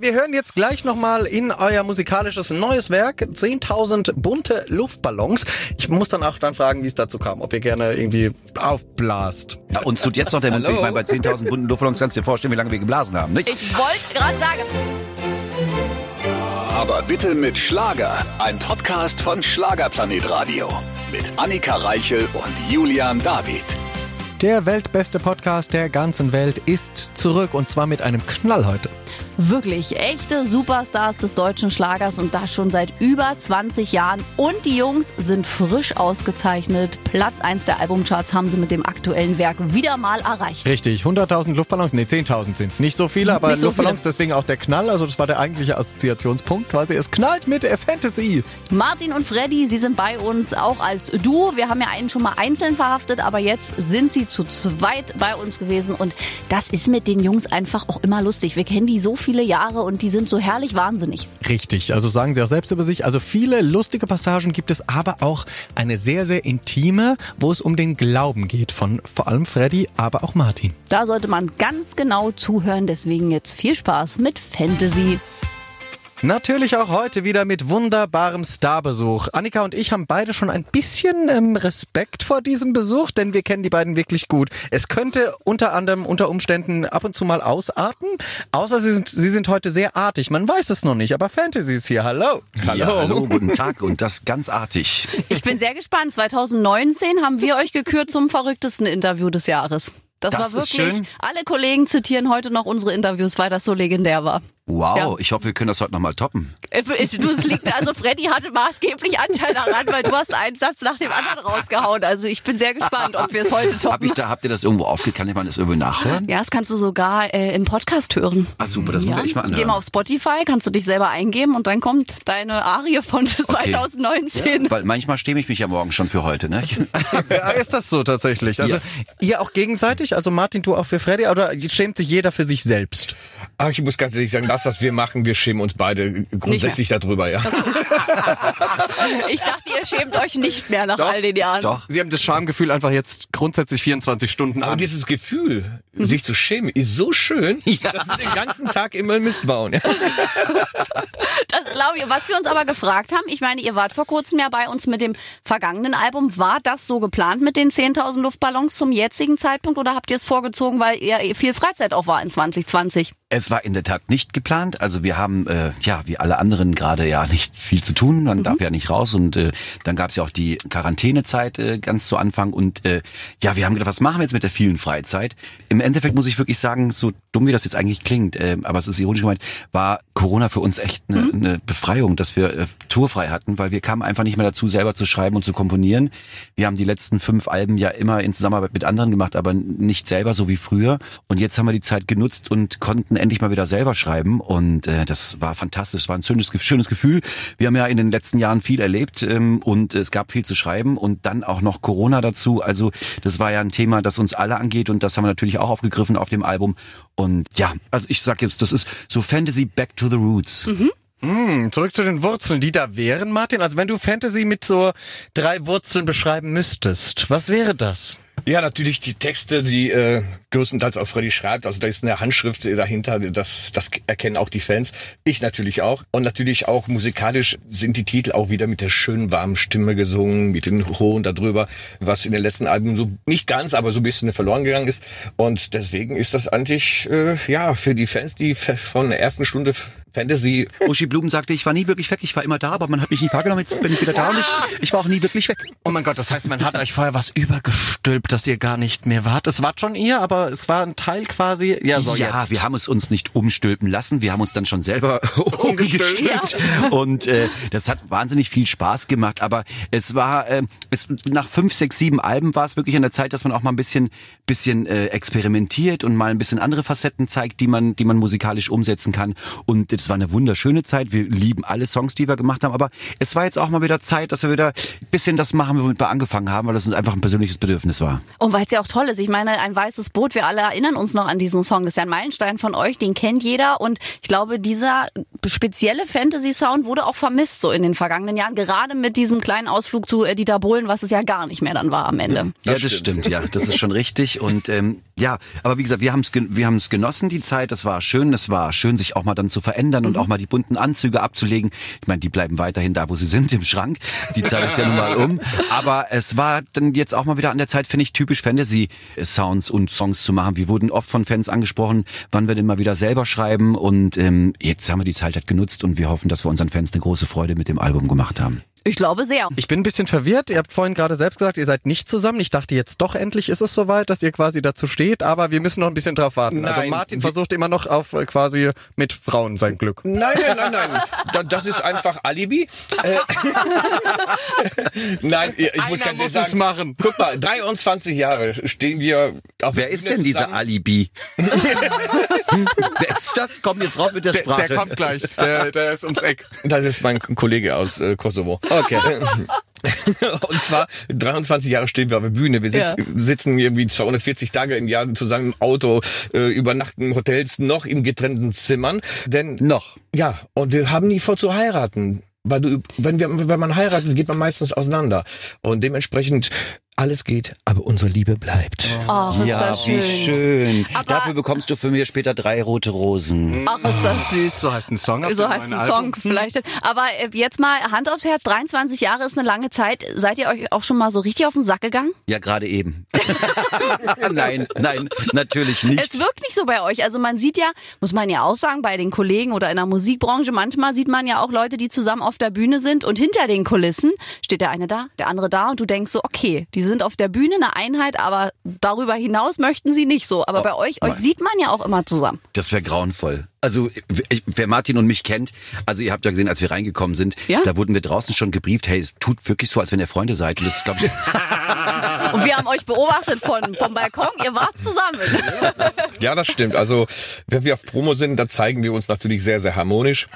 Wir hören jetzt gleich nochmal in euer musikalisches neues Werk 10.000 bunte Luftballons. Ich muss dann auch dann fragen, wie es dazu kam, ob ihr gerne irgendwie aufblast. Ja, uns tut jetzt noch der Mund. Ich meine, bei 10.000 bunten Luftballons kannst du dir vorstellen, wie lange wir geblasen haben, nicht? Ich wollte gerade sagen. Aber bitte mit Schlager. Ein Podcast von Schlagerplanet Radio. Mit Annika Reichel und Julian David. Der weltbeste Podcast der ganzen Welt ist zurück und zwar mit einem Knall heute. Wirklich echte Superstars des deutschen Schlagers und das schon seit über 20 Jahren. Und die Jungs sind frisch ausgezeichnet. Platz 1 der Albumcharts haben sie mit dem aktuellen Werk wieder mal erreicht. Richtig, 100.000 Luftballons, nee 10.000 sind es. Nicht so viele, aber so Luftballons, viele. deswegen auch der Knall. Also das war der eigentliche Assoziationspunkt quasi. Es knallt mit der Fantasy. Martin und Freddy, sie sind bei uns auch als Duo. Wir haben ja einen schon mal einzeln verhaftet, aber jetzt sind sie zu zweit bei uns gewesen und das ist mit den Jungs einfach auch immer lustig. Wir kennen die so viele Jahre und die sind so herrlich wahnsinnig. Richtig, also sagen sie auch selbst über sich. Also viele lustige Passagen gibt es, aber auch eine sehr, sehr intime, wo es um den Glauben geht von vor allem Freddy, aber auch Martin. Da sollte man ganz genau zuhören, deswegen jetzt viel Spaß mit Fantasy. Natürlich auch heute wieder mit wunderbarem Starbesuch. Annika und ich haben beide schon ein bisschen ähm, Respekt vor diesem Besuch, denn wir kennen die beiden wirklich gut. Es könnte unter anderem unter Umständen ab und zu mal ausarten, außer sie sind, sie sind heute sehr artig. Man weiß es noch nicht, aber Fantasy ist hier. Hallo. Ja, hallo, guten Tag und das ganz artig. Ich bin sehr gespannt. 2019 haben wir euch gekürt zum verrücktesten Interview des Jahres. Das, Das war ist wirklich, schön. alle Kollegen zitieren heute noch unsere Interviews, weil das so legendär war. Wow, Ja. ich hoffe, wir können das heute nochmal toppen. Äh, Du, es liegt, also Freddy hatte maßgeblich Anteil daran, weil du hast einen Satz nach dem anderen rausgehauen. Also ich bin sehr gespannt, ob wir es heute Hab toppen. ich da, habt ihr das irgendwo aufge... Kann ich mal das irgendwo nachhören? Ja, das kannst du sogar äh, im Podcast hören. Ah, super, das werde ich mal Geh mal anhören. auf Spotify, kannst du dich selber eingeben und dann kommt deine Arie von 2019. Weil manchmal schäme ich mich ja morgen schon für heute, ne? Ja, ist das so tatsächlich? Also Ja. ihr auch gegenseitig? Also Martin, du auch für Freddy? Oder schämt sich jeder für sich selbst? Aber ich muss ganz ehrlich sagen, das, was wir machen, wir schämen uns beide grundsätzlich darüber, ja. Ich dachte, ihr schämt euch nicht mehr nach all den Jahren. Doch. Sie haben das Schamgefühl einfach jetzt grundsätzlich 24 Stunden Aber an. dieses Gefühl, sich zu schämen, ist so schön, dass wir den ganzen Tag immer Mist bauen. Ja. Das glaube ich. Was wir uns aber gefragt haben, ich meine, ihr wart vor kurzem ja bei uns mit dem vergangenen Album. War das so geplant mit den 10.000 Luftballons zum jetzigen Zeitpunkt oder habt ihr es vorgezogen, weil ihr viel Freizeit auch war in 2020? Es war in der Tat nicht geplant. Also wir haben, äh, ja, wie alle anderen gerade ja nicht viel zu tun. Man darf ja nicht raus. Und äh, dann gab es ja auch die Quarantänezeit äh, ganz zu Anfang. Und äh, ja, wir haben gedacht, was machen wir jetzt mit der vielen Freizeit? Im Endeffekt muss ich wirklich sagen, so dumm wie das jetzt eigentlich klingt, äh, aber es ist ironisch gemeint, war Corona für uns echt eine, eine Befreiung, dass wir äh, tourfrei hatten, weil wir kamen einfach nicht mehr dazu, selber zu schreiben und zu komponieren. Wir haben die letzten fünf Alben ja immer in Zusammenarbeit mit anderen gemacht, aber nicht selber so wie früher. Und jetzt haben wir die Zeit genutzt und konnten endlich mal wieder selber schreiben. Und äh, das war fantastisch, es war ein schönes, schönes Gefühl. Wir haben ja in den letzten Jahren viel erlebt ähm, und es gab viel zu schreiben und dann auch noch Corona dazu. Also das war ja ein Thema, das uns alle angeht und das haben wir natürlich auch aufgegriffen auf dem Album. Und ja, also ich sag jetzt, das ist so Fantasy Back to the Roots. Hm, zurück zu den Wurzeln, die da wären, Martin. Also wenn du Fantasy mit so drei Wurzeln beschreiben müsstest, was wäre das? Ja, natürlich die Texte, die äh, größtenteils auch Freddy schreibt. Also da ist eine Handschrift dahinter, das, das erkennen auch die Fans. Ich natürlich auch. Und natürlich auch musikalisch sind die Titel auch wieder mit der schönen, warmen Stimme gesungen, mit den Hohen darüber, was in den letzten Alben so nicht ganz, aber so ein bisschen verloren gegangen ist. Und deswegen ist das eigentlich, äh, ja, für die Fans, die von der ersten Stunde Fantasy Uschi Blumen sagte, ich war nie wirklich weg, ich war immer da, aber man hat mich nie wahrgenommen, jetzt bin ich wieder da und ich, ich war auch nie wirklich weg. Oh mein Gott, das heißt, man hat euch vorher was übergestülpt, dass ihr gar nicht mehr wart. Es wart schon ihr, aber es war ein Teil quasi. Ja, so ja, jetzt. wir haben es uns nicht umstülpen lassen, wir haben uns dann schon selber umgestülpt und äh, das hat wahnsinnig viel Spaß gemacht, aber es war, äh, es, nach fünf, sechs, sieben Alben war es wirklich an der Zeit, dass man auch mal ein bisschen, bisschen äh, experimentiert und mal ein bisschen andere Facetten zeigt, die man, die man musikalisch umsetzen kann und es war eine wunderschöne Zeit, wir lieben alle Songs, die wir gemacht haben, aber es war jetzt auch mal wieder Zeit, dass wir wieder ein bisschen das machen, womit wir angefangen haben, weil das uns einfach ein persönliches Bedürfnis war. Und weil es ja auch toll ist. Ich meine, ein weißes Boot, wir alle erinnern uns noch an diesen Song. Das ist ja ein Meilenstein von euch, den kennt jeder. Und ich glaube, dieser spezielle Fantasy-Sound wurde auch vermisst so in den vergangenen Jahren, gerade mit diesem kleinen Ausflug zu äh, Dieter Bohlen, was es ja gar nicht mehr dann war am Ende. ja, das stimmt. ja, das ist schon richtig. Und ähm, ja, aber wie gesagt, wir haben es wir haben es genossen die Zeit. Das war schön. Das war schön, sich auch mal dann zu verändern und auch mal die bunten Anzüge abzulegen. Ich meine, die bleiben weiterhin da, wo sie sind im Schrank. Die Zeit ist ja nun mal um. Aber es war dann jetzt auch mal wieder an der Zeit, finde ich, typisch Fantasy-Sounds und Songs zu machen. Wir wurden oft von Fans angesprochen, wann wir denn mal wieder selber schreiben. Und ähm, jetzt haben wir die Zeit halt genutzt und wir hoffen, dass wir unseren Fans eine große Freude mit dem Album gemacht haben. Ich glaube sehr. Ich bin ein bisschen verwirrt. Ihr habt vorhin gerade selbst gesagt, ihr seid nicht zusammen. Ich dachte jetzt doch endlich ist es soweit, dass ihr quasi dazu steht, aber wir müssen noch ein bisschen drauf warten. also Nein, Martin wir- versucht immer noch auf äh, quasi mit Frauen sein Glück. Nein, nein, nein, nein. Da- Das ist einfach Alibi. Äh, nein, ich muss Einer ganz muss ehrlich es sagen. machen. Guck mal, 23 Jahre stehen wir auf Wer ist denn dieser zusammen. Alibi? Das? Komm jetzt raus mit der Der, Sprache. der kommt gleich. Der, der ist ums Eck. Das ist mein Kollege aus äh, Kosovo. Okay. Und zwar 23 Jahre stehen wir auf der Bühne. Wir sitzen, sitzen irgendwie 240 Tage im Jahr zusammen im Auto, äh, übernachten in Hotels, noch in getrennten Zimmern. Denn Noch. ja, und wir haben nie vor zu heiraten. Weil du, wenn wir, wenn man heiratet, geht man meistens auseinander. Und dementsprechend alles geht, aber unsere Liebe bleibt. Ach, ist Ja, das schön. wie schön. Aber- Dafür bekommst du für mich später drei rote Rosen. Ach, ist das süß. So heißt ein Song. auf So heißt der Song vielleicht. Aber äh, jetzt mal Hand aufs Herz, 23 Jahre ist eine lange Zeit. Seid ihr euch auch schon mal so richtig auf den Sack gegangen? Ja, gerade eben. nein, nein, natürlich nicht. Es wirkt nicht so bei euch. Also man sieht ja, muss man ja auch sagen, bei den Kollegen oder in der Musikbranche, manchmal sieht man ja auch Leute, die zusammen auf der Bühne sind und hinter den Kulissen steht der eine da, der andere da und du denkst so, okay, die sind auf der Bühne eine Einheit, aber darüber hinaus möchten sie nicht so. Aber bei euch, euch nein. sieht man ja auch immer zusammen. Das wäre grauenvoll. Also ich, wer Martin und mich kennt, also ihr habt ja gesehen, als wir reingekommen sind, Ja. da wurden wir draußen schon gebrieft, hey, es tut wirklich so, als wenn ihr Freunde seid. Und das ist, glaub ich, Und wir haben euch beobachtet von, vom Balkon, ihr wart zusammen. Ja, das stimmt. Also, wenn wir auf Promo sind, da zeigen wir uns natürlich sehr, sehr harmonisch.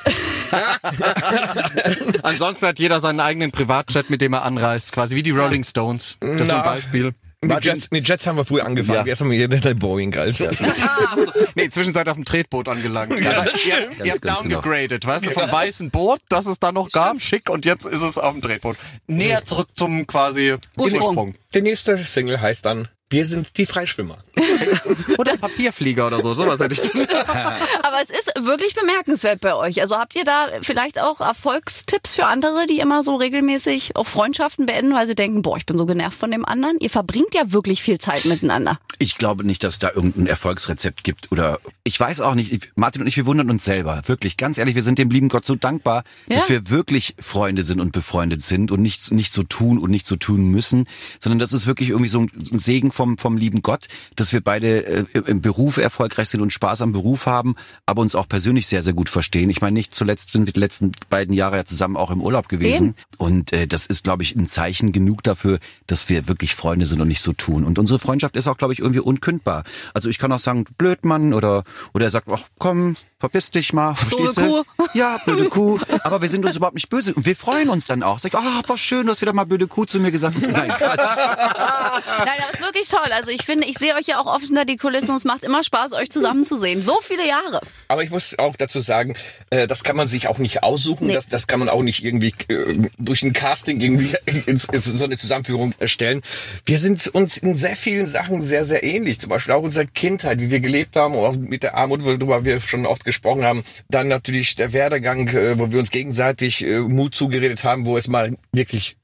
Ansonsten hat jeder seinen eigenen Privatjet, mit dem er anreist. Quasi wie die Rolling Stones. Das ist ein. Beispiel. Mit Jets, mit Jets haben wir früher angefangen. Ja. Erst haben wir der Boeing, also. Nee, zwischenzeit auf dem Tretboot angelangt. Also, ihr, ihr Ganz, habt ganz genau. downgegradet, weißt du, vom weißen Boot, das es da noch gab, schick, und jetzt ist es auf dem Tretboot. Näher zurück zum quasi Ursprung. Ursprung. Der nächste Single heißt dann Wir sind die Freischwimmer. Oder Papierflieger oder so, sowas hätte ich dann. Aber es ist wirklich bemerkenswert bei euch. Also habt ihr da vielleicht auch Erfolgstipps für andere, die immer so regelmäßig auch Freundschaften beenden, weil sie denken, boah, ich bin so genervt von dem anderen? Ihr verbringt ja wirklich viel Zeit miteinander. ich glaube nicht, dass es da irgendein Erfolgsrezept gibt oder ich weiß auch nicht. Ich- Martin und ich, wir wundern uns selber. Wirklich, ganz ehrlich, wir sind dem lieben Gott so dankbar, Ja. dass wir wirklich Freunde sind und befreundet sind und nicht, nicht so tun und nicht so tun müssen, sondern das ist wirklich irgendwie so ein ein Segen vom, vom lieben Gott, dass wir beide äh, im Beruf erfolgreich sind und Spaß am Beruf haben, aber uns auch persönlich sehr, sehr gut verstehen. Ich meine, nicht zuletzt sind wir die letzten beiden Jahre ja zusammen auch im Urlaub gewesen. Und äh, das ist, glaube ich, ein Zeichen genug dafür, dass wir wirklich Freunde sind und nicht so tun. Und unsere Freundschaft ist auch, glaube ich, irgendwie unkündbar. Also ich kann auch sagen, blöd Mann oder oder er sagt, ach komm, verpiss dich mal, verstehst Kuh. du? Ja, blöde Kuh. Aber wir sind uns überhaupt nicht böse und wir freuen uns dann auch. Sag, ah, war schön, du hast wieder mal blöde Kuh zu mir gesagt. Nein, Quatsch. Nein, das ist wirklich toll. Also ich finde, ich sehe euch ja auch oft hinter die Kulissen und es macht immer Spaß, euch zusammenzusehen. So viele Jahre. Aber ich muss auch dazu sagen, äh, das kann man sich auch nicht aussuchen. Nee. Das, das kann man auch nicht irgendwie äh, durch ein Casting irgendwie ins, so eine Zusammenführung erstellen. Wir sind uns in sehr vielen Sachen sehr, sehr ähnlich. Zum Beispiel auch unsere Kindheit, wie wir gelebt haben, auch mit der Armut, worüber wir schon oft gesprochen haben. Dann natürlich der Werdegang, äh, wo wir uns gegenseitig äh, Mut zugeredet haben, wo es mal wirklich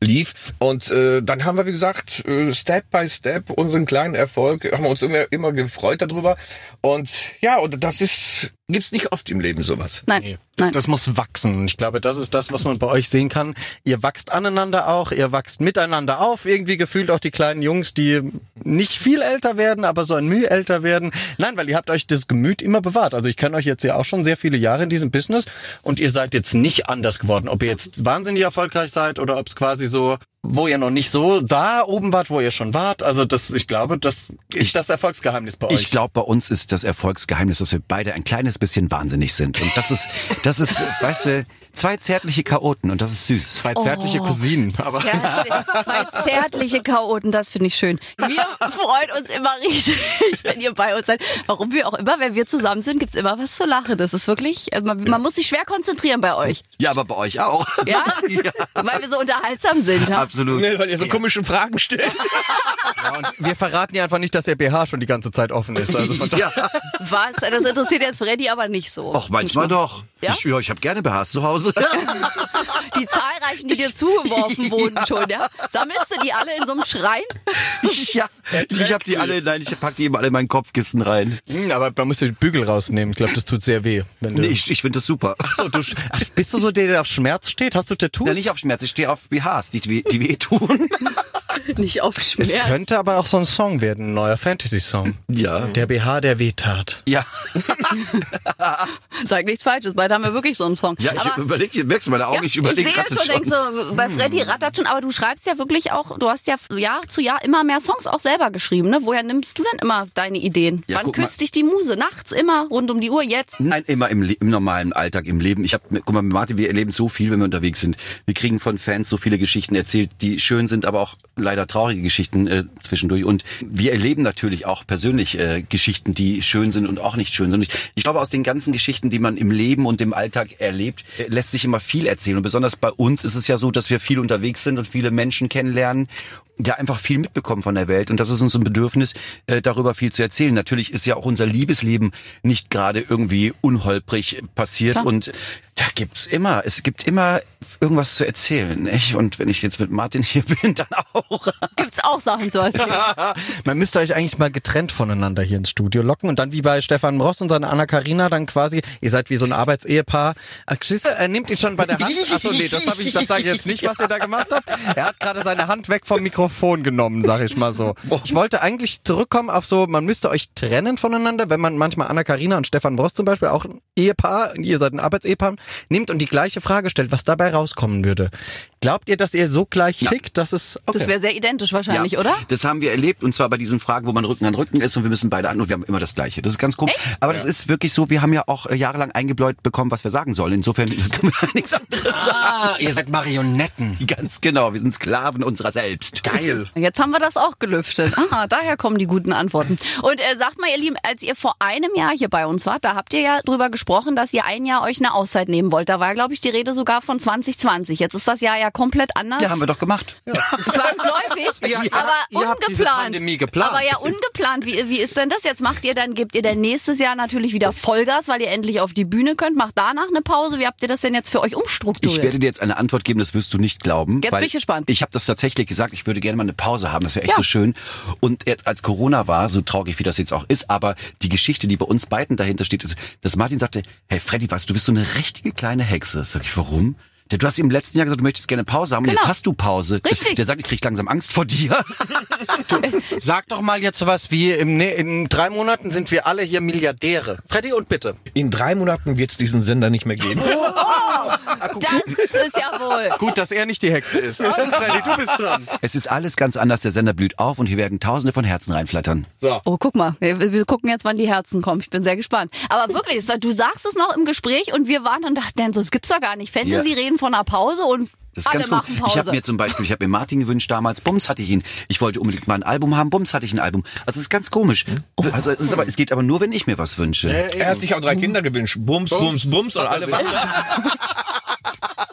lief. Und äh, dann haben wir, wie gesagt, äh, Step by Step unseren kleinen Erfolg, haben wir uns immer, immer gefreut darüber. Und ja, und das ist, gibt's nicht oft im Leben sowas. Nein, nein. Das muss wachsen. Ich glaube, das ist das, was man bei euch sehen kann. Ihr wachst aneinander auch, ihr wachst miteinander auf. Irgendwie gefühlt auch die kleinen Jungs, die nicht viel älter werden, aber so ein Mühe älter werden. Nein, weil ihr habt euch das Gemüt immer bewahrt. Also ich kenne euch jetzt ja auch schon sehr viele Jahre in diesem Business und ihr seid jetzt nicht anders geworden. Ob ihr jetzt wahnsinnig erfolgreich seid oder ob es quasi so wo ihr noch nicht so da oben wart, wo ihr schon wart. Also das, ich glaube, das ist Ich- das Erfolgsgeheimnis bei euch. Ich glaube, bei uns ist das Erfolgsgeheimnis, dass wir beide ein kleines bisschen wahnsinnig sind. Und das ist, das ist, weißt du, zwei zärtliche Chaoten und das ist süß. Zwei zärtliche Cousinen. Aber Zärtlich, zwei zärtliche Chaoten, das finde ich schön. Wir freuen uns immer riesig, wenn ihr bei uns seid. Warum wir auch immer, wenn wir zusammen sind, gibt's immer was zu lachen. Das ist wirklich, äh, man, man muss sich schwer konzentrieren bei euch. Ja, aber bei euch auch. Ja? Weil wir so unterhaltsam sind. Ja? Absolut. Ne, weil ihr so komische Fragen stellt. Ja, und wir verraten ja einfach nicht, dass ihr BH schon die ganze Zeit offen ist. Also von Ja. Was? Das interessiert jetzt Freddy aber nicht so. Ach, manchmal doch. Ja? Ich, ja, ich habe gerne BHs zu Hause. Die zahlreichen, die dir zugeworfen wurden schon, ja? Sammelst du die alle in so einem Schrein? ja, ich habe die alle, nein, ich pack die immer alle in mein Kopfkissen rein. Hm, aber man muss die Bügel rausnehmen. Ich glaube, das tut sehr weh. Wenn du Nee, ich ich finde das super. so, du, ach, bist du so der, der auf Schmerz steht? Hast du Tattoos? Ja, nicht auf Schmerz, ich stehe auf BHs, die, die, die wehtun. Nicht auf es Schmerz. könnte aber auch so ein Song werden, ein neuer Fantasy-Song. Ja. Der BH, der wehtat. Ja, Sag nichts Falsches, beide haben wir wirklich so einen Song. ja ich Aber- überlege, merkst du meine Augen, Ja, ich überlege sehe gerade schon, schon. denk so, bei Freddy rattert schon, aber du schreibst ja wirklich auch, du hast ja Jahr zu Jahr immer mehr Songs auch selber geschrieben, ne? Woher nimmst du denn immer deine Ideen? Ja, Wann guck mal. küsst dich die Muse? Nachts immer, rund um die Uhr, jetzt? Nein, immer im, im normalen Alltag, im Leben. Ich habe, guck mal, Martin, wir erleben so viel, wenn wir unterwegs sind. Wir kriegen von Fans so viele Geschichten erzählt, die schön sind, aber auch leider traurige Geschichten äh, zwischendurch. Und wir erleben natürlich auch persönlich äh, Geschichten, die schön sind und auch nicht schön sind. Ich glaube, aus den ganzen Geschichten, die man im Leben und im Alltag erlebt, äh, lässt sich immer viel erzählen. Und besonders bei uns ist es ja so, dass wir viel unterwegs sind und viele Menschen kennenlernen ja einfach viel mitbekommen von der Welt und das ist uns ein Bedürfnis, äh, darüber viel zu erzählen. Natürlich ist ja auch unser Liebesleben nicht gerade irgendwie unholprig passiert Klar. und da gibt's immer, es gibt immer irgendwas zu erzählen. Nicht? Und wenn ich jetzt mit Martin hier bin, dann auch. Gibt's auch Sachen zu erzählen. Man müsste euch eigentlich mal getrennt voneinander hier ins Studio locken und dann wie bei Stefan Ross und seiner Anna Karina dann quasi, ihr seid wie so ein Arbeitsehepaar. Ach, du, Er nimmt ihn schon bei der Hand. Achso, nee, das habe ich, das sage ich jetzt nicht, was ihr da gemacht habt. Er hat gerade seine Hand weg vom Mikrofon genommen, sag ich mal so. Ich wollte eigentlich zurückkommen auf so, man müsste euch trennen voneinander, wenn man manchmal Anna Karina und Stefan Ross zum Beispiel auch ein Ehepaar, ihr seid ein Arbeitsehepaar, nimmt und die gleiche Frage stellt, was dabei rauskommen würde. Glaubt ihr, dass ihr so gleich tickt, dass es okay. Das wäre sehr identisch wahrscheinlich, oder? Das haben wir erlebt und zwar bei diesen Fragen, wo man Rücken an Rücken ist und wir müssen beide an und wir haben immer das Gleiche. Das ist ganz komisch. Aber das ist wirklich so, wir haben ja auch äh, jahrelang eingebläut bekommen, was wir sagen sollen. Insofern können wir nichts anderes sagen. Ah, ihr seid Marionetten. Ganz genau, wir sind Sklaven unserer selbst. Geil. Jetzt haben wir das auch gelüftet. Aha, daher kommen die guten Antworten. Und äh, sagt mal, ihr Lieben, als ihr vor einem Jahr hier bei uns wart, da habt ihr ja drüber gesprochen, dass ihr ein Jahr euch eine Auszeit nehmen wollt. Da war, glaube ich, die Rede sogar von 2020. Jetzt ist das Jahr ja komplett anders. Ja, haben wir doch gemacht. Zwangsläufig, Ja, aber ihr habt diese ungeplant. Pandemie geplant. Aber ja, ungeplant. Wie, wie ist denn das? Jetzt macht ihr dann, gebt ihr dann nächstes Jahr natürlich wieder Vollgas, weil ihr endlich auf die Bühne könnt, macht danach eine Pause. Wie habt ihr das denn jetzt für euch umstrukturiert? Ich werde dir jetzt eine Antwort geben, das wirst du nicht glauben. Jetzt weil bin ich gespannt. Ich habe das tatsächlich gesagt, ich würde gerne mal eine Pause haben, das wäre echt Ja. so schön. Und als Corona war, so traurig wie das jetzt auch ist, aber die Geschichte, die bei uns beiden dahinter steht, ist, dass Martin sagte, hey Freddy, weißt du, du bist so eine richtige kleine Hexe. Sag ich, warum? Du hast im letzten Jahr gesagt, du möchtest gerne Pause haben und Genau. jetzt hast du Pause. Richtig. Der sagt, ich krieg langsam Angst vor dir. Sag doch mal jetzt sowas wie, im, ne- in drei Monaten sind wir alle hier Milliardäre. Freddy und bitte. In drei Monaten wird es diesen Sender nicht mehr geben. das ist ja wohl. Gut, dass er nicht die Hexe ist. Also Freddy, du bist dran. Es ist alles ganz anders, der Sender blüht auf und hier werden tausende von Herzen reinflattern. So. Oh, guck mal. Wir, wir gucken jetzt, wann die Herzen kommen. Ich bin sehr gespannt. Aber wirklich, es war- du sagst es noch im Gespräch und wir waren und dachten, so, das gibt's doch gar nicht. Fantasy Ja. Von einer Pause und Das ist alle ganz gut. Ich habe mir zum Beispiel, ich habe mir Martin gewünscht damals, Bums hatte ich ihn. Ich wollte unbedingt mal ein Album haben, Bums hatte ich ein Album. Also es ist ganz komisch. Also es, ist aber, es geht aber nur, wenn ich mir was wünsche. Er hat sich auch drei Kinder gewünscht. Bums, Bums, Bums und alle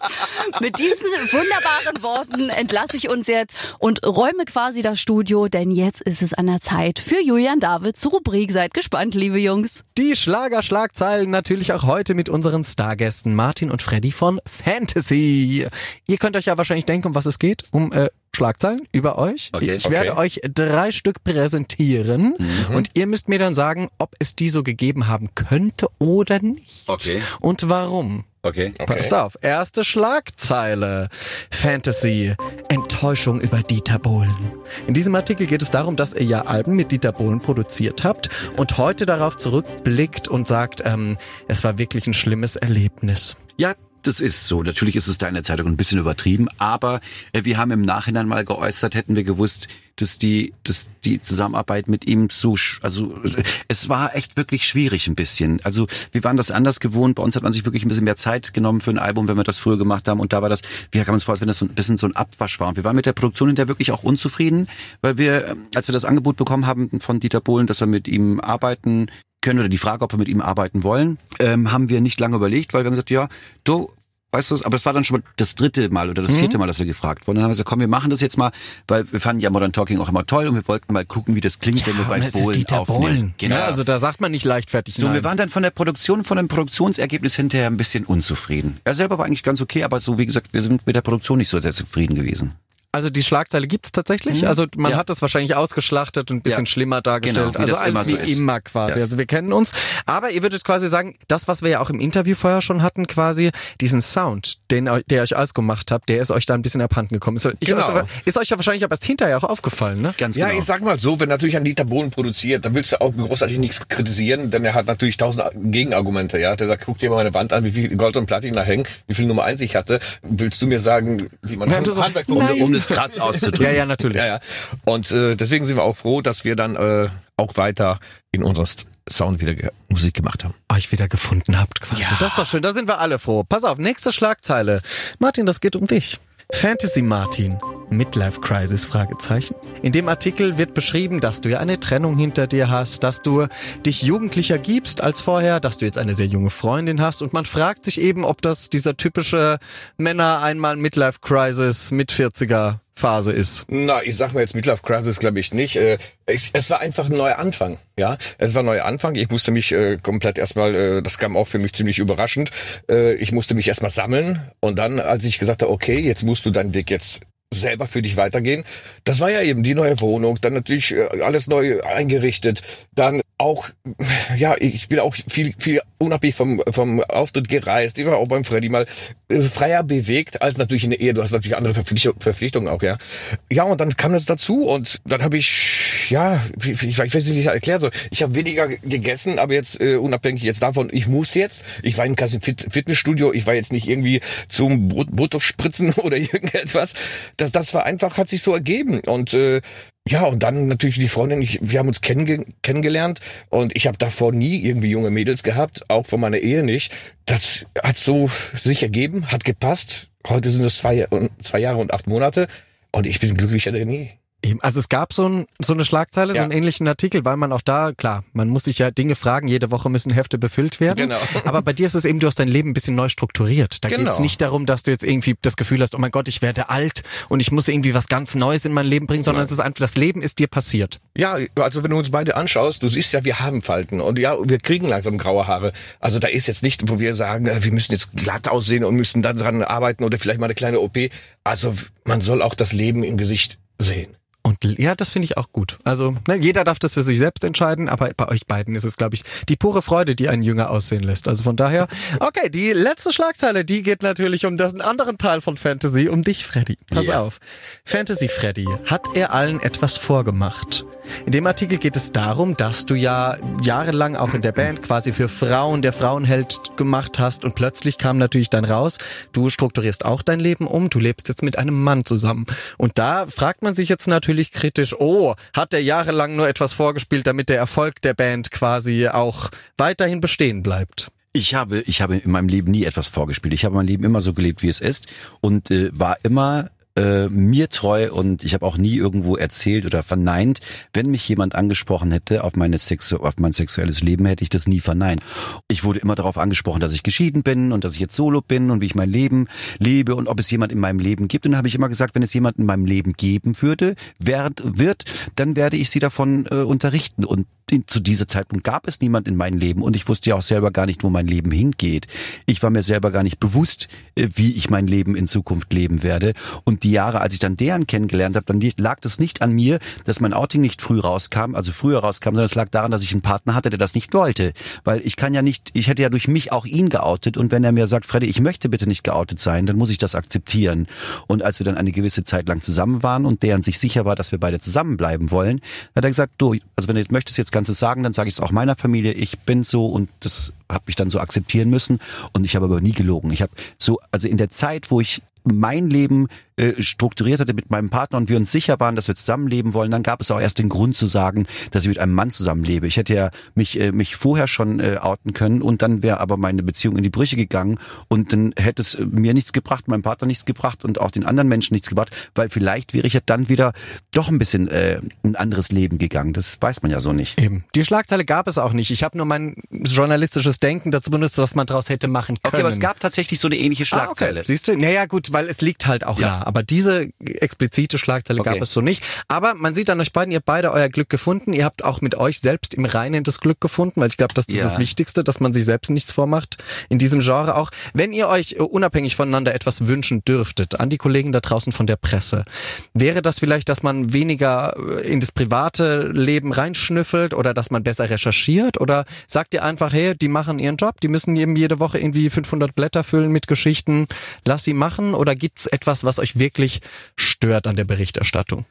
Mit diesen wunderbaren Worten entlasse ich uns jetzt und räume quasi das Studio, denn jetzt ist es an der Zeit für Julian David zur Rubrik. Seid gespannt, liebe Jungs. Die Schlagerschlagzeilen natürlich auch heute mit unseren Stargästen Martin und Freddy von Fantasy. Ihr könnt euch ja wahrscheinlich denken, um was es geht. Um äh, Schlagzeilen über euch. Okay. ich werde Okay. euch drei Stück präsentieren und ihr müsst mir dann sagen, ob es die so gegeben haben könnte oder nicht. Okay. Und warum. Okay. Passt auf. Erste Schlagzeile. Fantasy. Enttäuschung über Dieter Bohlen. In diesem Artikel geht es darum, dass ihr ja Alben mit Dieter Bohlen produziert habt und heute darauf zurückblickt und sagt, ähm, es war wirklich ein schlimmes Erlebnis. Ja, Das ist so. Natürlich ist es da in der Zeitung ein bisschen übertrieben, aber äh, wir haben im Nachhinein mal geäußert, hätten wir gewusst, dass die, dass die Zusammenarbeit mit ihm sch- also es war echt wirklich schwierig ein bisschen. Also wir waren das anders gewohnt. Bei uns hat man sich wirklich ein bisschen mehr Zeit genommen für ein Album, wenn wir das früher gemacht haben. Und da war das, wir haben uns vor, als wenn das so ein bisschen so ein Abwasch war. Und wir waren mit der Produktion hinterher wirklich auch unzufrieden, weil wir, ähm, als wir das Angebot bekommen haben von Dieter Bohlen, dass wir mit ihm arbeiten können oder die Frage, ob wir mit ihm arbeiten wollen, ähm, haben wir nicht lange überlegt, weil wir haben gesagt, ja, du, weißt du, aber es war dann schon das dritte Mal oder das Mhm. vierte Mal, dass wir gefragt wurden. Dann haben wir gesagt, komm, wir machen das jetzt mal, weil wir fanden ja Modern Talking auch immer toll und wir wollten mal gucken, wie das klingt, wenn wir bei es Bohlen aufnehmen. Genau. Ja, also da sagt man nicht leichtfertig so, nein. wir waren dann von der Produktion, von dem Produktionsergebnis hinterher ein bisschen unzufrieden. Er selber war eigentlich ganz okay, aber so wie gesagt, wir sind mit der Produktion nicht so sehr zufrieden gewesen. Also die Schlagzeile gibt's tatsächlich. Also man Ja. hat das wahrscheinlich ausgeschlachtet und ein bisschen Ja. schlimmer dargestellt. Genau, also alles immer so wie ist. immer quasi. Ja. Also wir kennen uns. Aber ihr würdet quasi sagen, das, was wir ja auch im Interview vorher schon hatten, quasi diesen Sound, den der euch ausgemacht habt, der ist euch da ein bisschen abhanden gekommen. Ist, Genau. aber, ist euch ja wahrscheinlich aber erst hinterher auch aufgefallen, ne? Ganz Ja, genau. ich sag mal so, wenn natürlich ein Dieter Bohlen produziert, dann willst du auch großartig nichts kritisieren, denn er hat natürlich tausend Gegenargumente, ja. Der sagt, guck dir mal meine Wand an, wie viel Gold und Platin da hängen, wie viel Nummer eins ich hatte. Willst du mir sagen, wie man Ja, du so, Krass auszudrücken. Ja, ja, natürlich. Ja, ja. Und äh, deswegen sind wir auch froh, dass wir dann äh, auch weiter in unserem Sound wieder ge Musik gemacht haben. euch wieder gefunden habt quasi. Das ist doch schön, da sind wir alle froh. Pass auf, nächste Schlagzeile. Martin, das geht um dich. Fantasy Martin. Midlife Crisis? Fragezeichen. In dem Artikel wird beschrieben, dass du ja eine Trennung hinter dir hast, dass du dich jugendlicher gibst als vorher, dass du jetzt eine sehr junge Freundin hast und man fragt sich eben, ob das dieser typische Männer einmal Midlife Crisis mit 40er Phase ist. Na, ich sag mal jetzt Midlife Crisis, glaube ich nicht. Äh, es war einfach ein neuer Anfang. Ja, es war ein neuer Anfang. Ich musste mich äh, komplett erstmal, äh, das kam auch für mich ziemlich überraschend. Ich musste mich erstmal sammeln und dann, als ich gesagt habe, okay, jetzt musst du deinen Weg jetzt selber für dich weitergehen. Das war ja eben die neue Wohnung, dann natürlich alles neu eingerichtet, dann auch, ja, ich bin auch viel, viel unabhängig vom, vom Auftritt gereist. Ich war auch beim Freddy mal äh, freier bewegt als natürlich in der Ehe. Du hast natürlich andere Verpflichtung, Verpflichtungen auch, ja. Ja, und dann kam das dazu und dann habe ich, ja, ich, ich weiß nicht, wie ich das erklären soll. Ich habe weniger gegessen, aber jetzt äh, unabhängig jetzt davon, ich muss jetzt. Ich war in keinem Fit Fitnessstudio, ich war jetzt nicht irgendwie zum Botox-Spritzen oder irgendetwas. Das, das war einfach, hat sich so ergeben. Und äh, ja, und dann natürlich die Freundin, ich, wir haben uns kennenge kennengelernt und ich habe davor nie irgendwie junge Mädels gehabt, auch von meiner Ehe nicht. Das hat so sich ergeben, hat gepasst. Heute sind es zwei, zwei Jahre und acht Monate und ich bin glücklicher denn nie. Also es gab so, ein, so eine Schlagzeile, so Ja. einen ähnlichen Artikel, weil man auch da, klar, man muss sich ja Dinge fragen, jede Woche müssen Hefte befüllt werden. Genau. Aber bei dir ist es eben, du hast dein Leben ein bisschen neu strukturiert. Da Genau. geht es nicht darum, dass du jetzt irgendwie das Gefühl hast, oh mein Gott, ich werde alt und ich muss irgendwie was ganz Neues in mein Leben bringen, sondern es ist einfach, das Leben ist dir passiert. Ja, also wenn du uns beide anschaust, du siehst ja, wir haben Falten und ja, wir kriegen langsam graue Haare. Also da ist jetzt nicht, wo wir sagen, äh, wir müssen jetzt glatt aussehen und müssen dann dran arbeiten oder vielleicht mal eine kleine OP. Also man soll auch das Leben im Gesicht sehen. Und ja, das finde ich auch gut. Also ne, jeder darf das für sich selbst entscheiden, aber bei euch beiden ist es, glaube ich, die pure Freude, die einen jünger aussehen lässt. Also von daher, okay, die letzte Schlagzeile, die geht natürlich um das anderen Teil von Fantasy, um dich, Freddy. Pass Ja. auf. Fantasy Freddy, hat er allen etwas vorgemacht? In dem Artikel geht es darum, dass du ja jahrelang auch in der Band quasi für Frauen der Frauenheld gemacht hast und plötzlich kam natürlich dann raus, du strukturierst auch dein Leben um, du lebst jetzt mit einem Mann zusammen. Und da fragt man sich jetzt natürlich kritisch, oh, hat er jahrelang nur etwas vorgespielt, damit der Erfolg der Band quasi auch weiterhin bestehen bleibt? Ich habe, ich habe in meinem Leben nie etwas vorgespielt. Ich habe mein Leben immer so gelebt, wie es ist und äh, war immer äh, mir treu und ich habe auch nie irgendwo erzählt oder verneint, wenn mich jemand angesprochen hätte auf meine Sexu auf mein sexuelles Leben, hätte ich das nie verneint. Ich wurde immer darauf angesprochen, dass ich geschieden bin und dass ich jetzt solo bin und wie ich mein Leben lebe und ob es jemand in meinem Leben gibt. Und dann habe ich immer gesagt, wenn es jemand in meinem Leben geben würde, werd, wird, dann werde ich sie davon äh, unterrichten und zu dieser Zeitpunkt gab es niemand in meinem Leben und ich wusste ja auch selber gar nicht, wo mein Leben hingeht. Ich war mir selber gar nicht bewusst, äh, wie ich mein Leben in Zukunft leben werde. Und die Jahre, als ich dann deren kennengelernt habe, dann lag das nicht an mir, dass mein Outing nicht früh rauskam, also früher rauskam, sondern es lag daran, dass ich einen Partner hatte, der das nicht wollte. Weil ich kann ja nicht, ich hätte ja durch mich auch ihn geoutet und wenn er mir sagt, Freddy, ich möchte bitte nicht geoutet sein, dann muss ich das akzeptieren. Und als wir dann eine gewisse Zeit lang zusammen waren und der an sich sicher war, dass wir beide zusammenbleiben wollen, hat er gesagt, du, also wenn du jetzt möchtest, jetzt Ganze sagen, dann sage ich es auch meiner Familie, ich bin so und das habe ich dann so akzeptieren müssen und ich habe aber nie gelogen. Ich habe so, also in der Zeit, wo ich mein Leben äh, strukturiert hatte mit meinem Partner und wir uns sicher waren, dass wir zusammenleben wollen, dann gab es auch erst den Grund zu sagen, dass ich mit einem Mann zusammenlebe. Ich hätte ja mich, äh, mich vorher schon äh, outen können und dann wäre aber meine Beziehung in die Brüche gegangen und dann hätte es mir nichts gebracht, meinem Partner nichts gebracht und auch den anderen Menschen nichts gebracht, weil vielleicht wäre ich ja dann wieder doch ein bisschen äh, ein anderes Leben gegangen. Das weiß man ja so nicht. Eben. Die Schlagzeile gab es auch nicht. Ich habe nur mein journalistisches Denken dazu benutzt, was man daraus hätte machen können. Okay, aber es gab tatsächlich so eine ähnliche Schlagzeile. Ah, okay. Siehst du? Naja, gut, weil es liegt halt auch Ja. nah. Aber diese explizite Schlagzeile Okay. gab es so nicht. Aber man sieht an euch beiden, ihr habt beide euer Glück gefunden. Ihr habt auch mit euch selbst im Reinen das Glück gefunden, weil ich glaube, das ist Ja. das Wichtigste, dass man sich selbst nichts vormacht in diesem Genre auch. Wenn ihr euch äh, unabhängig voneinander etwas wünschen dürftet, an die Kollegen da draußen von der Presse, wäre das vielleicht, dass man weniger äh, in das private Leben reinschnüffelt oder dass man besser recherchiert oder sagt ihr einfach, hey, die machen ihren Job, die müssen eben jede Woche irgendwie 500 Blätter füllen mit Geschichten, lass sie machen oder gibt's etwas, was euch wirklich stört an der Berichterstattung?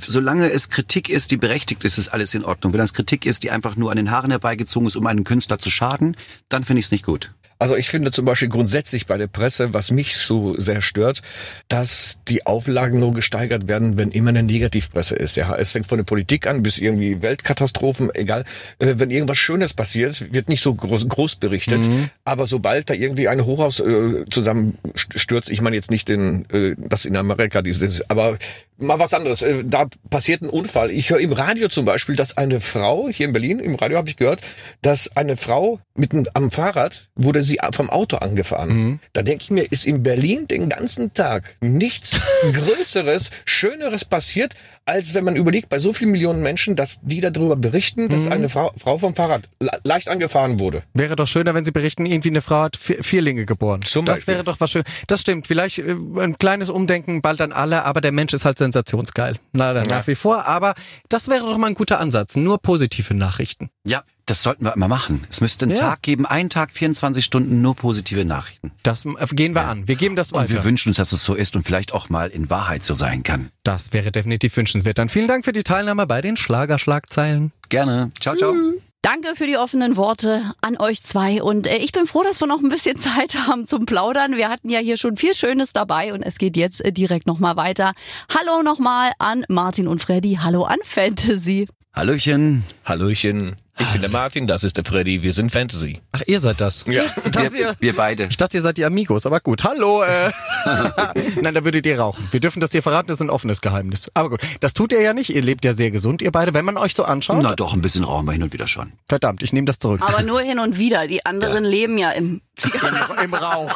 Solange es Kritik ist, die berechtigt ist, ist alles in Ordnung. Wenn das Kritik ist, die einfach nur an den Haaren herbeigezogen ist, um einen Künstler zu schaden, dann finde ich es nicht gut. Also ich finde zum Beispiel grundsätzlich bei der Presse, was mich so sehr stört, dass die Auflagen nur gesteigert werden, wenn immer eine Negativpresse ist. Ja, es fängt von der Politik an bis irgendwie Weltkatastrophen, egal. Äh, wenn irgendwas Schönes passiert, wird nicht so groß, groß berichtet. Aber sobald da irgendwie ein Hochhaus äh, zusammenstürzt, ich meine jetzt nicht den, äh, das in Amerika, dieses, aber mal was anderes. Äh, da passiert ein Unfall. Ich höre im Radio zum Beispiel, dass eine Frau hier in Berlin, im Radio habe ich gehört, dass eine Frau mitten am Fahrrad wurde sie vom Auto angefahren. Da denke ich mir, ist in Berlin den ganzen Tag nichts Größeres, Schöneres passiert, als wenn man überlegt, bei so vielen Millionen Menschen, dass die darüber berichten, dass eine Frau, Frau vom Fahrrad le- leicht angefahren wurde. Wäre doch schöner, wenn Sie berichten, irgendwie eine Frau hat vier, Vierlinge geboren. Zum das Beispiel. wäre doch was schön. Das stimmt. Vielleicht äh, ein kleines Umdenken bald an alle, aber der Mensch ist halt sensationsgeil. Leider nach wie vor. Aber das wäre doch mal ein guter Ansatz. Nur positive Nachrichten. Ja, das sollten wir immer machen. Es müsste einen Ja. Tag geben, einen Tag, 24 Stunden, nur positive Nachrichten. Das äh, gehen wir an. Wir geben das Und wir weiter. wünschen uns, dass es so ist und vielleicht auch mal in Wahrheit so sein kann. Das wäre definitiv wünschenswert. Dann vielen Dank für die Teilnahme bei den Schlagerschlagzeilen. Gerne. Ciao, ciao. Danke für die offenen Worte an euch zwei. Und äh, ich bin froh, dass wir noch ein bisschen Zeit haben zum Plaudern. Wir hatten ja hier schon viel Schönes dabei und es geht jetzt äh, direkt nochmal weiter. Hallo nochmal an Martin und Freddy. Hallo an Fantasy. Hallöchen. Hallöchen, ich bin der Martin, das ist der Freddy, wir sind Fantasy. Ach, ihr seid das. Ja. Ich dachte, Wir, ihr, wir beide. ich dachte, ihr seid die Amigos, aber gut. Hallo. Äh. Nein, da würdet ihr rauchen. Wir dürfen das dir verraten, das ist ein offenes Geheimnis. Aber gut, das tut ihr ja nicht. Ihr lebt ja sehr gesund, ihr beide, wenn man euch so anschaut. Na doch, ein bisschen rauchen wir hin und wieder schon. Verdammt, ich nehme das zurück. Aber nur hin und wieder. Die anderen leben ja im. Im Rauch.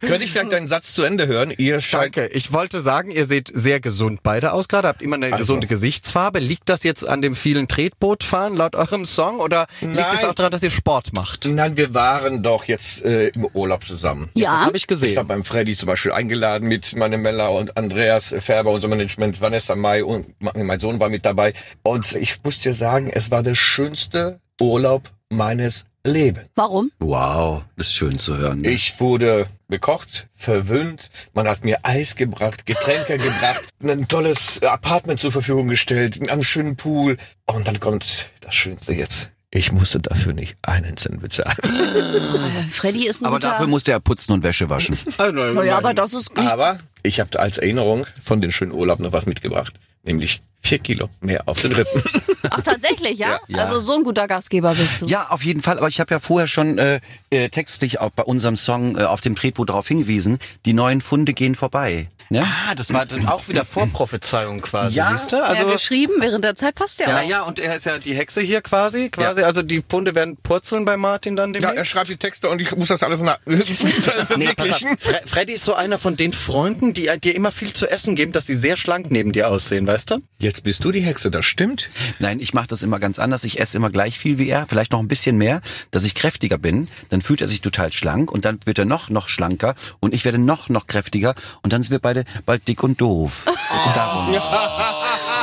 Könnte ich vielleicht deinen Satz zu Ende hören? Ihr Danke. Ich wollte sagen, ihr seht sehr gesund beide aus gerade. Habt immer eine Also. gesunde Gesichtsfarbe. Liegt das jetzt an dem vielen Tretbootfahren laut eurem Song oder liegt es auch daran, dass ihr Sport macht? Nein, wir waren doch jetzt äh, im Urlaub zusammen. Das Ja. habe ich Ich war gesehen. beim Freddy zum Beispiel eingeladen mit Manemella und Andreas Färber, unser Management, Vanessa May und mein Sohn war mit dabei. Und ich muss dir sagen, es war der schönste Urlaub meines Lebens. Warum? Wow, das ist schön zu hören. ne? Ich wurde bekocht, verwöhnt, man hat mir Eis gebracht, Getränke gebracht, ein tolles Apartment zur Verfügung gestellt, einen schönen Pool. Und dann kommt das Schönste jetzt. Ich musste dafür nicht einen Cent bezahlen. Äh, Freddy ist ein Aber guter... dafür musste er putzen und Wäsche waschen. Naja, aber das ist nicht... Aber ich habe als Erinnerung von den schönen Urlaub noch was mitgebracht, nämlich vier Kilo mehr auf den Rippen. Ach, tatsächlich, ja? Ja. Also so ein guter Gastgeber bist du. Ja, auf jeden Fall. Aber ich habe ja vorher schon äh, äh, textlich auch bei unserem Song äh, auf dem Tretboot darauf hingewiesen, die neuen Funde gehen vorbei. Ne? Ah, das war dann auch wieder Vorprophezeiung quasi, Ja. siehst du? ja, Also geschrieben während der Zeit passt ja, ja, auch. ja, und er ist ja die Hexe hier quasi, quasi. Also die Punde werden purzeln bei Martin dann ja, demnächst. er schreibt die Texte und ich muss das alles nach Nee, pass auf. Fre Freddy ist so einer von den Freunden, die dir immer viel zu essen geben, dass sie sehr schlank neben dir aussehen, weißt du? Jetzt bist du die Hexe, das stimmt. Nein, ich mache das immer ganz anders. Ich esse immer gleich viel wie er, vielleicht noch ein bisschen mehr, dass ich kräftiger bin. Dann fühlt er sich total schlank und dann wird er noch noch schlanker und ich werde noch noch kräftiger und dann sind wir beide bald dick und doof. Darum.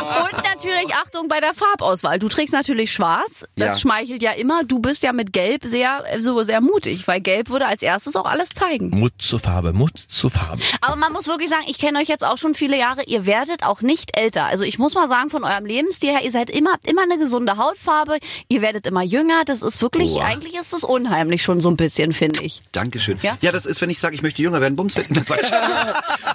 Und natürlich wichtig, Achtung bei der Farbauswahl. Du trägst natürlich schwarz. Das Ja. schmeichelt ja immer. Du bist ja mit Gelb sehr, so sehr mutig, weil Gelb würde als erstes auch alles zeigen. Mut zur Farbe, Mut zur Farbe. Aber man muss wirklich sagen, ich kenne euch jetzt auch schon viele Jahre. Ihr werdet auch nicht älter. Also ich muss mal sagen, von eurem Lebensstil her, ihr seid immer, habt immer eine gesunde Hautfarbe. Ihr werdet immer jünger. Das ist wirklich, Boah. eigentlich ist das unheimlich schon so ein bisschen, finde ich. Dankeschön. Ja? Ja? das ist, wenn ich sage, ich möchte jünger werden, Bums werden.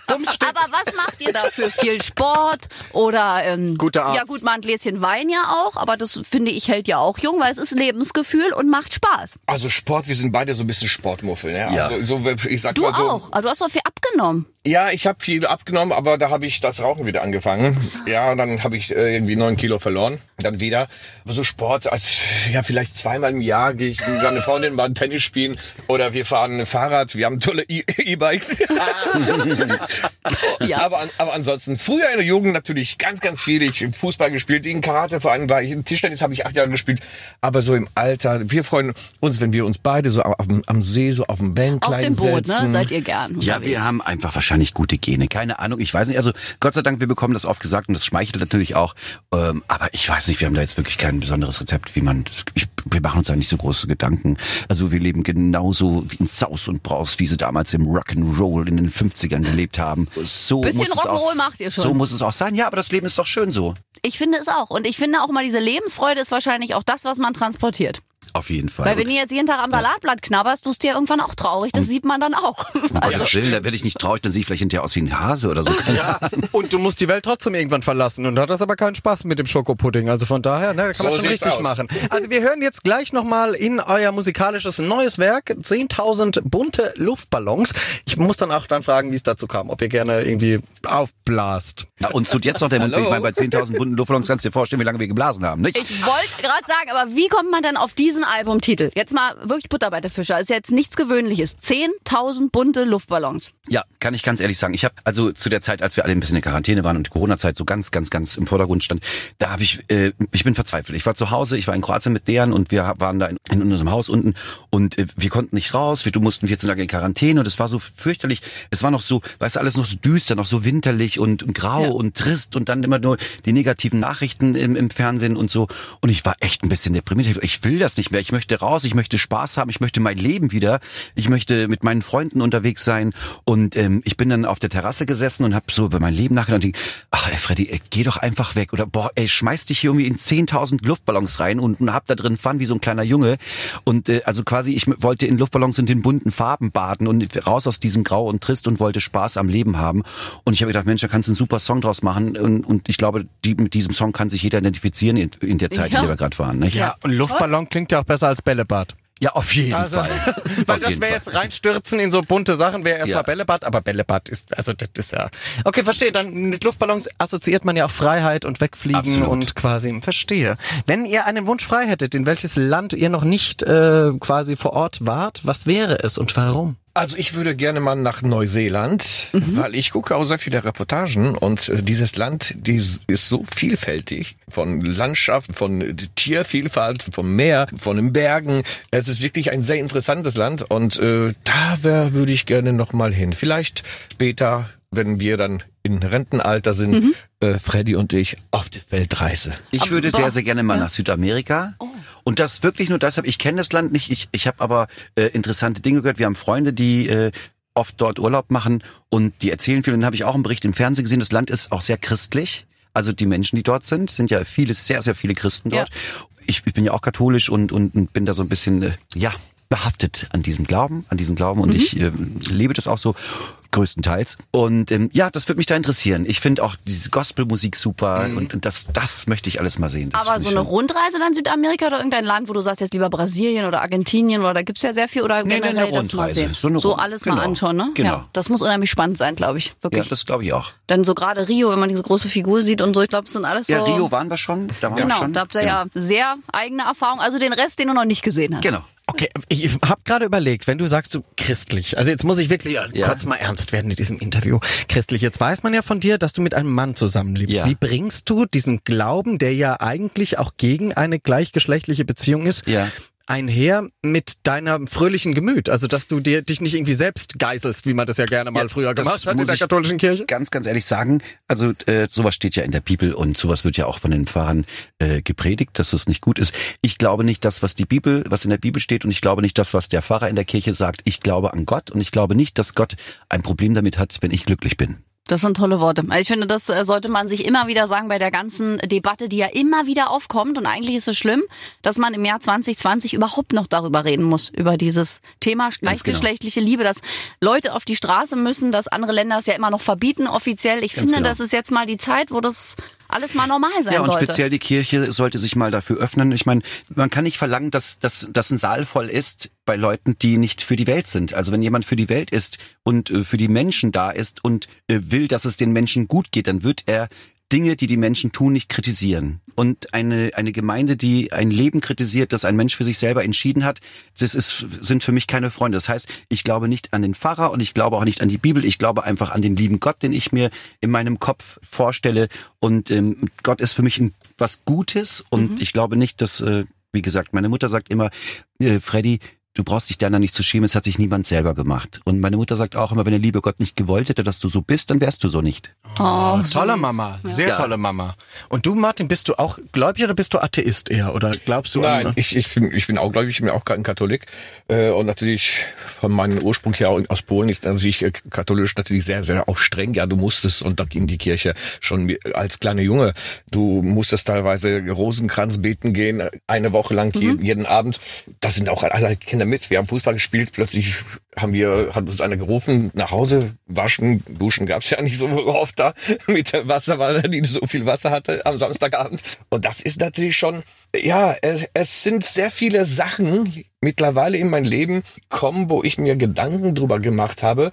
Aber was macht ihr dafür? Viel Sport oder ähm, Guter Arzt. Ja gut, mal ein Gläschen Wein ja auch, aber das finde ich hält ja auch jung, weil es ist Lebensgefühl und macht Spaß. Also Sport, wir sind beide so ein bisschen Sportmuffel. Ne? Ja. Also, so, ich sag Du mal so, auch, aber du hast doch viel abgenommen. Ja, ich habe viel abgenommen, aber da habe ich das Rauchen wieder angefangen. Ja, und dann habe ich äh, irgendwie neun Kilo verloren. Dann wieder. Aber so Sport, als ja vielleicht zweimal im Jahr gehe ich mit meiner Freundin mal Tennis spielen oder wir fahren Fahrrad. Wir haben tolle E- E-Bikes. Ja. aber, an- aber ansonsten früher in der Jugend natürlich ganz, ganz viel. Ich hab Fußball gespielt, in Karateverein war ich, in Tischtennis habe ich acht Jahre gespielt. Aber so im Alter, wir freuen uns, wenn wir uns beide so auf dem, am See so auf dem Auf Bänklein dem Boot, setzen. ne? Seid ihr gern. Ja, wir haben einfach wahrscheinlich gute Gene. Keine Ahnung, ich weiß nicht. Also Gott sei Dank, wir bekommen das oft gesagt und das schmeichelt natürlich auch. Ähm, aber ich weiß nicht, wir haben da jetzt wirklich kein besonderes Rezept, wie man. Ich, wir machen uns da nicht so große Gedanken. Also wir leben genauso wie in Saus und Braus, wie sie damals im Rock'n'Roll in den 50ern gelebt haben. So Bisschen Rock'n'Roll macht ihr schon. So muss es auch sein. Ja, aber das Leben ist doch schön so. Ich finde es auch. Und ich finde auch mal, diese Lebensfreude ist wahrscheinlich auch das, was man transportiert. Auf jeden Fall. Weil wenn du jetzt jeden Tag am Salatblatt knabberst, wirst du ja irgendwann auch traurig. Das sieht man dann auch. um Gottes Willen, da werde ich nicht traurig, dann sehe ich vielleicht hinterher aus wie ein Hase oder so. Ja, und du musst die Welt trotzdem irgendwann verlassen und hat das aber keinen Spaß mit dem Schokopudding. Also von daher, ne, da kann So man schon richtig aus. machen. Also wir hören jetzt gleich nochmal in euer musikalisches neues Werk 10.000 bunte Luftballons. Ich muss dann auch dann fragen, wie es dazu kam, ob ihr gerne irgendwie aufblast. Na, uns tut jetzt noch der Mund. weh. Meine, bei 10.000 bunten Luftballons kannst du dir vorstellen, wie lange wir geblasen haben, nicht? Ich wollte gerade sagen, aber wie kommt man denn auf diesen Albumtitel? Jetzt mal wirklich Butter bei der Fische. Ist jetzt nichts Gewöhnliches. 10.000 bunte Luftballons. Ja, kann ich ganz ehrlich sagen. Ich habe also zu der Zeit, als wir alle ein bisschen in Quarantäne waren und die Corona-Zeit so ganz, ganz, ganz im Vordergrund stand, da habe ich, äh, ich bin verzweifelt. Ich war zu Hause, ich war in Kroatien mit deren und wir waren da in, in unserem Haus unten und äh, wir konnten nicht raus. Wir du mussten 14 Tage in Quarantäne und es war so fürchterlich. Es war noch so, weißt du, alles noch so düster, noch so winterlich und, und grau Ja. und trist und dann immer nur die negativen Nachrichten im, im Fernsehen und so. Und ich war echt ein bisschen deprimiert. Ich will das nicht mehr. Ich möchte raus, ich möchte Spaß haben, ich möchte mein Leben wieder. Ich möchte mit meinen Freunden unterwegs sein. Und ähm, ich bin dann auf der Terrasse gesessen und habe so über mein Leben nachgedacht und denk, ach ey Freddy, ey, geh doch einfach weg. Oder boah, ey, schmeiß dich hier irgendwie in 10.000 Luftballons rein und, und hab da drin Fun wie so ein kleiner Junge. Und äh, also quasi, ich wollte in Luftballons in den bunten Farben baden und raus aus diesem Grau und Trist und wollte Spaß am Leben haben. Und ich habe gedacht, Mensch, da kannst du einen super Song draus machen. Und, und ich glaube, die, mit diesem Song kann sich jeder identifizieren in, in der Zeit, Ja. in der wir gerade waren. Nicht? Ja, und Luftballon klingt ja auch besser als Bällebad. ja, auf jeden Also, Fall. Weil Auf das wäre jetzt reinstürzen in so bunte Sachen, wäre erstmal Ja. Bällebad, aber Bällebad ist, also das ist ja. Okay, verstehe. Dann mit Luftballons assoziiert man ja auch Freiheit und Wegfliegen Absolut. und quasi, verstehe. Wenn ihr einen Wunsch frei hättet, in welches Land ihr noch nicht äh, quasi vor Ort wart, was wäre es und warum? Also ich würde gerne mal nach Neuseeland, weil ich gucke auch sehr viele Reportagen und äh, dieses Land, dies ist so vielfältig von Landschaft, von äh, Tiervielfalt, vom Meer, von den Bergen. Es ist wirklich ein sehr interessantes Land und äh, da wär, würde ich gerne noch mal hin. Vielleicht später, wenn wir dann in Rentenalter sind, äh, Freddy und ich auf die Weltreise. Ich würde sehr, sehr gerne mal nach Südamerika. Oh. Und das wirklich nur deshalb, ich kenne das Land nicht, ich, ich habe aber äh, interessante Dinge gehört. Wir haben Freunde, die äh, oft dort Urlaub machen und die erzählen viel. Und dann habe ich auch einen Bericht im Fernsehen gesehen, das Land ist auch sehr christlich. Also die Menschen, die dort sind, sind ja viele, sehr, sehr viele Christen dort. Ich, ich bin ja auch katholisch und, und, und bin da so ein bisschen, äh, ja, behaftet an diesem Glauben, an diesen Glauben und Mhm. ich äh, lebe das auch so größtenteils. Und ähm, ja, das würde mich da interessieren. Ich finde auch diese Gospelmusik super und, und das, das möchte ich alles mal sehen. Das Mhm. Aber so eine schon- Rundreise dann Südamerika oder irgendein Land, wo du sagst, jetzt lieber Brasilien oder Argentinien oder da gibt's ja sehr viel oder Nee, nee, generell eine das mal Rundreise. So eine so alles mal genau. anschauen, ne? Genau. Ja, das muss unheimlich spannend sein, glaube ich. Ja, Wirklich. das glaube ich auch. dann so gerade Rio, wenn man diese große Figur sieht und so, ich glaube, das sind alles so. Ja, Rio waren wir schon. Da waren wir Genau, schon. da habt ihr ja sehr eigene Erfahrung. Also den Rest, den du noch nicht gesehen hast. Genau. Okay, ich habe gerade überlegt, wenn du sagst, du christlich, also jetzt muss ich wirklich Ja. kurz mal ernst werden in diesem Interview. Christlich, jetzt weiß man ja von dir, dass du mit einem Mann zusammenlebst. Ja. Wie bringst du diesen Glauben, der ja eigentlich auch gegen eine gleichgeschlechtliche Beziehung ist, Ja. Einher mit deiner fröhlichen Gemüt. Also, dass du dir, dich nicht irgendwie selbst geißelst, wie man das ja gerne mal Ja, früher gemacht hat in der katholischen Kirche. Ganz, ganz ehrlich sagen, also äh, sowas steht ja in der Bibel und sowas wird ja auch von den Pfarrern äh, gepredigt, dass das nicht gut ist. Ich glaube nicht das, was die Bibel, was in der Bibel steht und ich glaube nicht das, was der Pfarrer in der Kirche sagt. Ich glaube an Gott und ich glaube nicht, dass Gott ein Problem damit hat, wenn ich glücklich bin. Das sind tolle Worte. Ich finde, das äh, sollte man sich immer wieder sagen bei der ganzen Debatte, die ja immer wieder aufkommt. Und eigentlich ist es schlimm, dass man im Jahr 2020 überhaupt noch darüber reden muss, über dieses Thema genau. gleichgeschlechtliche Liebe, dass Leute auf die Straße müssen, dass andere Länder es ja immer noch verbieten offiziell. Ich Ganz finde, genau. das ist jetzt mal die Zeit, wo das alles mal normal sein Ja, und sollte. speziell die Kirche sollte sich mal dafür öffnen. Ich meine, man kann nicht verlangen, dass, dass, dass ein Saal voll ist bei Leuten, die nicht für die Welt sind. Also wenn jemand für die Welt ist und äh, für die Menschen da ist und äh, will, dass es den Menschen gut geht, dann wird er Dinge, die die Menschen tun, nicht kritisieren. Und eine, eine Gemeinde, die ein Leben kritisiert, das ein Mensch für sich selber entschieden hat, das ist, sind für mich keine Freunde. Das heißt, ich glaube nicht an den Pfarrer und ich glaube auch nicht an die Bibel. Ich glaube einfach an den lieben Gott, den ich mir in meinem Kopf vorstelle. Und ähm, Gott ist für mich ein, was Gutes. Und ich glaube nicht, dass, äh, wie gesagt, meine Mutter sagt immer, äh, Freddy, du brauchst dich da nicht zu schämen, es hat sich niemand selber gemacht. Und meine Mutter sagt auch immer, wenn der liebe Gott nicht gewollt hätte, dass du so bist, dann wärst du so nicht. oh, Tolle süß. Mama, sehr Ja. tolle Mama. Und du, Martin, bist du auch gläubig oder bist du Atheist eher? Oder glaubst du Nein, an... ich, ich, bin, ich bin auch gläubig, ich bin auch kein Katholik. Äh, und natürlich von meinem Ursprung her aus Polen ist natürlich äh, katholisch natürlich sehr, sehr auch streng. Ja, du musstest und da in die Kirche schon als kleiner Junge. Du musstest teilweise Rosenkranz beten gehen, eine Woche lang je- jeden Abend. Da sind auch alle Kinder mit. Wir haben Fußball gespielt, plötzlich haben wir, hat uns einer gerufen, nach Hause, waschen, duschen gab's ja nicht so oft da mit der Wasserwanne, die so viel Wasser hatte am Samstagabend. Und das ist natürlich schon, ja, es, es sind sehr viele Sachen mittlerweile in mein Leben kommen, wo ich mir Gedanken drüber gemacht habe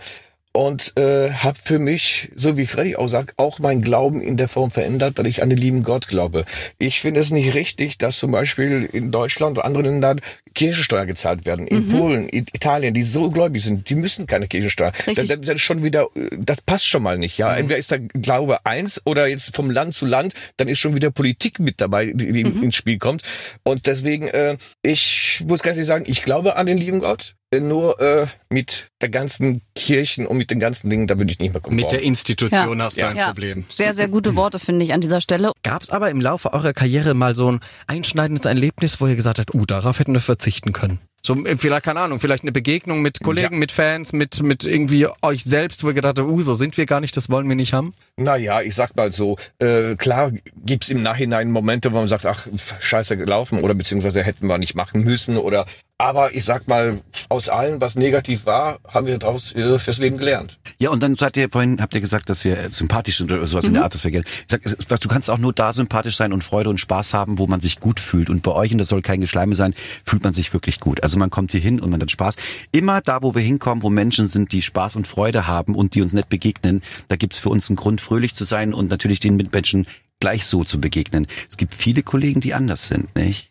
und äh, habe für mich, so wie Freddy auch sagt, auch mein Glauben in der Form verändert, dass ich an den lieben Gott glaube. Ich finde es nicht richtig, dass zum Beispiel in Deutschland oder anderen Ländern Kirchensteuer gezahlt werden. In Polen, in Italien, die so gläubig sind, die müssen keine Kirchensteuer. Das, das ist schon wieder, äh, das passt schon mal nicht. Ja, entweder ist der Glaube eins oder jetzt vom Land zu Land, dann ist schon wieder Politik mit dabei, die, die ins Spiel kommt. Und deswegen, äh, ich muss ganz ehrlich sagen, ich glaube an den lieben Gott. Nur äh, mit der ganzen Kirchen und mit den ganzen Dingen, da würde ich nicht mehr kommen. Mit der Institution Ja. hast du Ja. ein Ja. Problem. Sehr, sehr gute Worte, finde ich, an dieser Stelle. Gab es aber im Laufe eurer Karriere mal so ein einschneidendes Erlebnis, wo ihr gesagt habt, uh, darauf hätten wir verzichten können? So, äh, vielleicht, keine Ahnung, vielleicht eine Begegnung mit Kollegen, Ja. mit Fans, mit, mit irgendwie euch selbst, wo ihr gedacht habt, uh, so sind wir gar nicht, das wollen wir nicht haben? Naja, ich sag mal so, äh, klar gibt's im Nachhinein Momente, wo man sagt, ach, scheiße gelaufen oder beziehungsweise hätten wir nicht machen müssen oder aber ich sag mal, aus allem, was negativ war, haben wir daraus äh, fürs Leben gelernt. Ja, und dann seid ihr vorhin, habt ihr gesagt, dass wir äh, sympathisch sind oder sowas in der Art, dass wir gerne. Ich sag, du kannst auch nur da sympathisch sein und Freude und Spaß haben, wo man sich gut fühlt. Und bei euch, und das soll kein Geschleime sein, fühlt man sich wirklich gut. Also man kommt hier hin und man hat Spaß. Immer da, wo wir hinkommen, wo Menschen sind, die Spaß und Freude haben und die uns nett begegnen, da gibt's für uns einen Grund, fröhlich zu sein und natürlich den Mitmenschen gleich so zu begegnen. Es gibt viele Kollegen, die anders sind, nicht?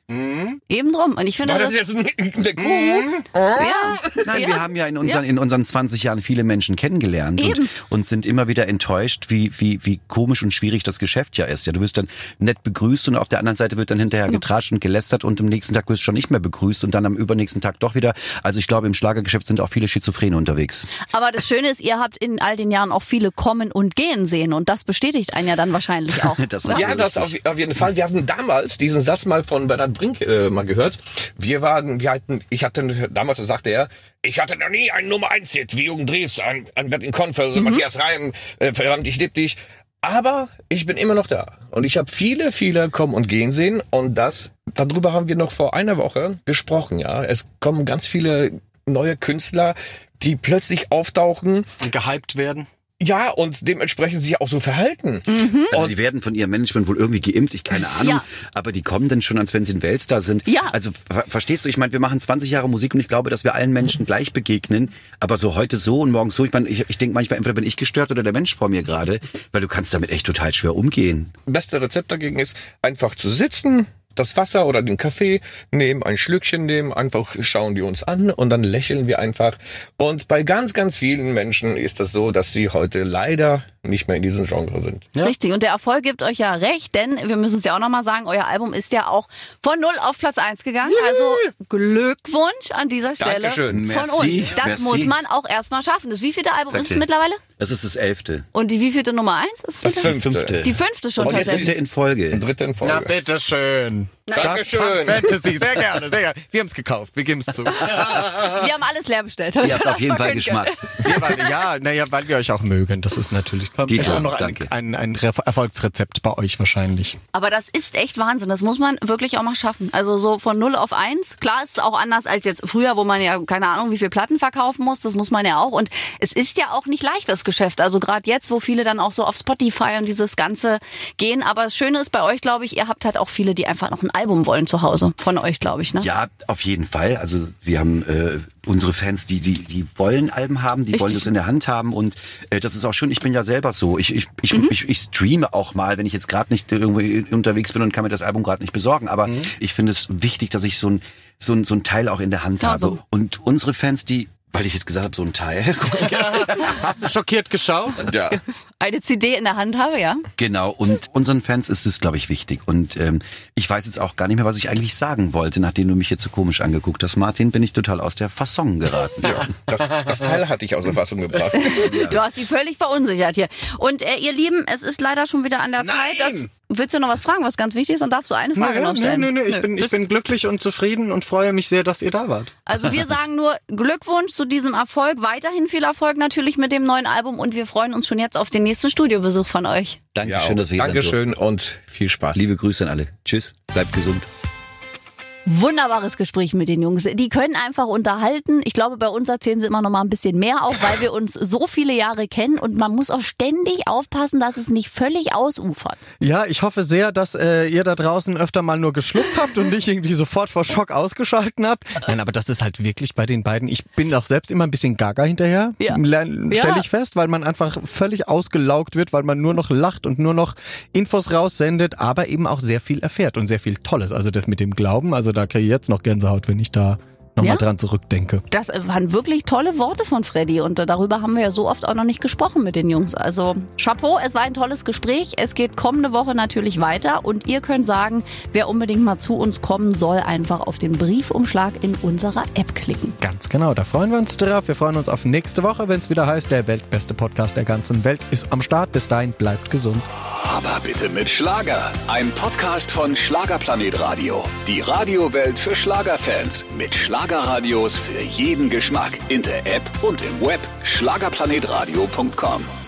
Eben drum. Und ich finde, War das, das jetzt ein, eine Kuh? ja, Nein, ja. wir haben ja in unseren, in unseren 20 Jahren viele Menschen kennengelernt und, Eben. und sind immer wieder enttäuscht, wie, wie, wie komisch und schwierig das Geschäft ja ist. Ja, du wirst dann nett begrüßt und auf der anderen Seite wird dann hinterher Genau. getratscht und gelästert und am nächsten Tag wirst du schon nicht mehr begrüßt und dann am übernächsten Tag doch wieder. Also ich glaube, im Schlagergeschäft sind auch viele Schizophrene unterwegs. Aber das Schöne ist, ihr habt in all den Jahren auch viele kommen und gehen sehen und das bestätigt einen ja dann wahrscheinlich auch. Das Ja, das auf, auf jeden Fall. Wir hatten damals diesen Satz mal von Bernhard Brink äh, mal gehört. Wir waren, wir hatten, ich hatte damals, sagte er, ich hatte noch nie einen Nummer 1 Hit wie Jürgen Dries, ein, ein Bertin Konfel, Matthias Reim, äh, verdammt, ich lieb dich. Aber ich bin immer noch da. Und ich habe viele, viele kommen und gehen sehen. Und das, darüber haben wir noch vor einer Woche gesprochen, ja. Es kommen ganz viele neue Künstler, die plötzlich auftauchen. Und gehypt werden? Ja, und dementsprechend sich auch so verhalten. Also die werden von ihrem Management wohl irgendwie geimpft, ich keine Ahnung, Ja. aber die kommen dann schon, als wenn sie ein Weltstar sind. Ja. Also ver verstehst du, ich meine, wir machen 20 Jahre Musik und ich glaube, dass wir allen Menschen gleich begegnen, aber so heute so und morgen so, ich meine, ich, ich denke manchmal, entweder bin ich gestört oder der Mensch vor mir gerade, weil du kannst damit echt total schwer umgehen. beste Rezept dagegen ist, einfach zu sitzen, das Wasser oder den Kaffee nehmen, ein Schlückchen nehmen, einfach schauen die uns an und dann lächeln wir einfach. Und bei ganz, ganz vielen Menschen ist das so, dass sie heute leider nicht mehr in diesem Genre sind. Ja. Richtig. Und der Erfolg gibt euch ja recht, denn wir müssen es ja auch nochmal sagen, euer Album ist ja auch von null auf Platz eins gegangen. Also Glückwunsch an dieser Stelle Dankeschön. von Merci, uns. Das merci. muss man auch erstmal schaffen. Das wievielte Album ist es Danke. mittlerweile? Das ist das elfte. Und die wievielte Nummer eins? Ist Das es fünfte. Fünfte. Die fünfte schon Und tatsächlich. Dritte in Folge. Dritte in Folge. Na, bitteschön. Dankeschön. Fantasy, sehr gerne, sehr gerne. Wir haben es gekauft, wir geben es zu. Wir haben alles leer bestellt. Ihr habt auf jeden Fall. Geschmack. Wir, ja, naja, weil wir euch auch mögen. Das ist natürlich Dieter, ist auch noch ein, danke. ein, ein Re- Erfolgsrezept bei euch wahrscheinlich. Aber das ist echt Wahnsinn. Das muss man wirklich auch mal schaffen. Also so von 0 auf 1. Klar ist es auch anders als jetzt früher, wo man ja keine Ahnung, wie viel Platten verkaufen muss. Das muss man ja auch. Und es ist ja auch nicht leicht, das Geschäft. Also gerade jetzt, wo viele dann auch so auf Spotify und dieses Ganze gehen. Aber das Schöne ist bei euch, glaube ich, ihr habt halt auch viele, die einfach noch ein Album wollen zu Hause. Von euch, glaube ich, ne? Ja, auf jeden Fall. Also wir haben äh, unsere Fans, die die die wollen Alben haben, die Richtig. wollen das in der Hand haben und äh, das ist auch schön. Ich bin ja selber so. Ich ich ich, Mhm. ich, ich streame auch mal, wenn ich jetzt gerade nicht irgendwie unterwegs bin und kann mir das Album gerade nicht besorgen. Aber Mhm. ich finde es wichtig, dass ich so ein so ein, so ein Teil auch in der Hand Ja, habe. so. Und unsere Fans, die weil ich jetzt gesagt habe, so ein Teil. Hast du schockiert geschaut? Ja. Eine CD in der Hand habe, ja? Genau, und unseren Fans ist es, glaube ich, wichtig. Und ähm, ich weiß jetzt auch gar nicht mehr, was ich eigentlich sagen wollte, nachdem du mich jetzt so komisch angeguckt hast, Martin, bin ich total aus der Fasson geraten. ja. Das, das Teil hatte ich aus der Fassung gebracht. Du hast sie völlig verunsichert hier. Und äh, ihr Lieben, es ist leider schon wieder an der Zeit. Dass, willst du noch was fragen, was ganz wichtig ist? Dann darfst du eine Frage noch Nö, stellen. nö, nö, ich Nö. bin, ich bin glücklich und zufrieden und freue mich sehr, dass ihr da wart. Also wir sagen nur Glückwunsch zu diesem Erfolg. Weiterhin viel Erfolg natürlich mit dem neuen Album und wir freuen uns schon jetzt auf den nächsten Studiobesuch von euch. Dankeschön, auch. dass wir hier Dankeschön und viel Spaß. Liebe Grüße an alle. Tschüss, bleibt gesund. Wunderbares Gespräch mit den Jungs. Die können einfach unterhalten. Ich glaube, bei uns erzählen sie immer noch mal ein bisschen mehr, auch weil wir uns so viele Jahre kennen und man muss auch ständig aufpassen, dass es nicht völlig ausufert. Ja, ich hoffe sehr, dass äh, ihr da draußen öfter mal nur geschluckt habt und nicht irgendwie sofort vor Schock ausgeschalten habt. Nein, aber das ist halt wirklich bei den beiden. Ich bin auch selbst immer ein bisschen gaga hinterher, Ja. stelle Ja. ich fest, weil man einfach völlig ausgelaugt wird, weil man nur noch lacht und nur noch Infos raussendet, aber eben auch sehr viel erfährt und sehr viel Tolles. Also das mit dem Glauben, also da kriege ich jetzt noch Gänsehaut, wenn ich da nochmal Ja? dran zurückdenke. Das waren wirklich tolle Worte von Freddy und äh, darüber haben wir ja so oft auch noch nicht gesprochen mit den Jungs. Also Chapeau, es war ein tolles Gespräch. Es geht kommende Woche natürlich weiter und ihr könnt sagen, wer unbedingt mal zu uns kommen soll, einfach auf den Briefumschlag in unserer App klicken. Ganz genau, da freuen wir uns drauf. Wir freuen uns auf nächste Woche, wenn es wieder heißt, der weltbeste Podcast der ganzen Welt ist am Start. Bis dahin, bleibt gesund. Aber bitte mit Schlager. Ein Podcast von Schlagerplanet Radio. Die Radiowelt für Schlagerfans. Mit Schlagerradios für jeden Geschmack. In der App und im Web. Schlagerplanetradio.com.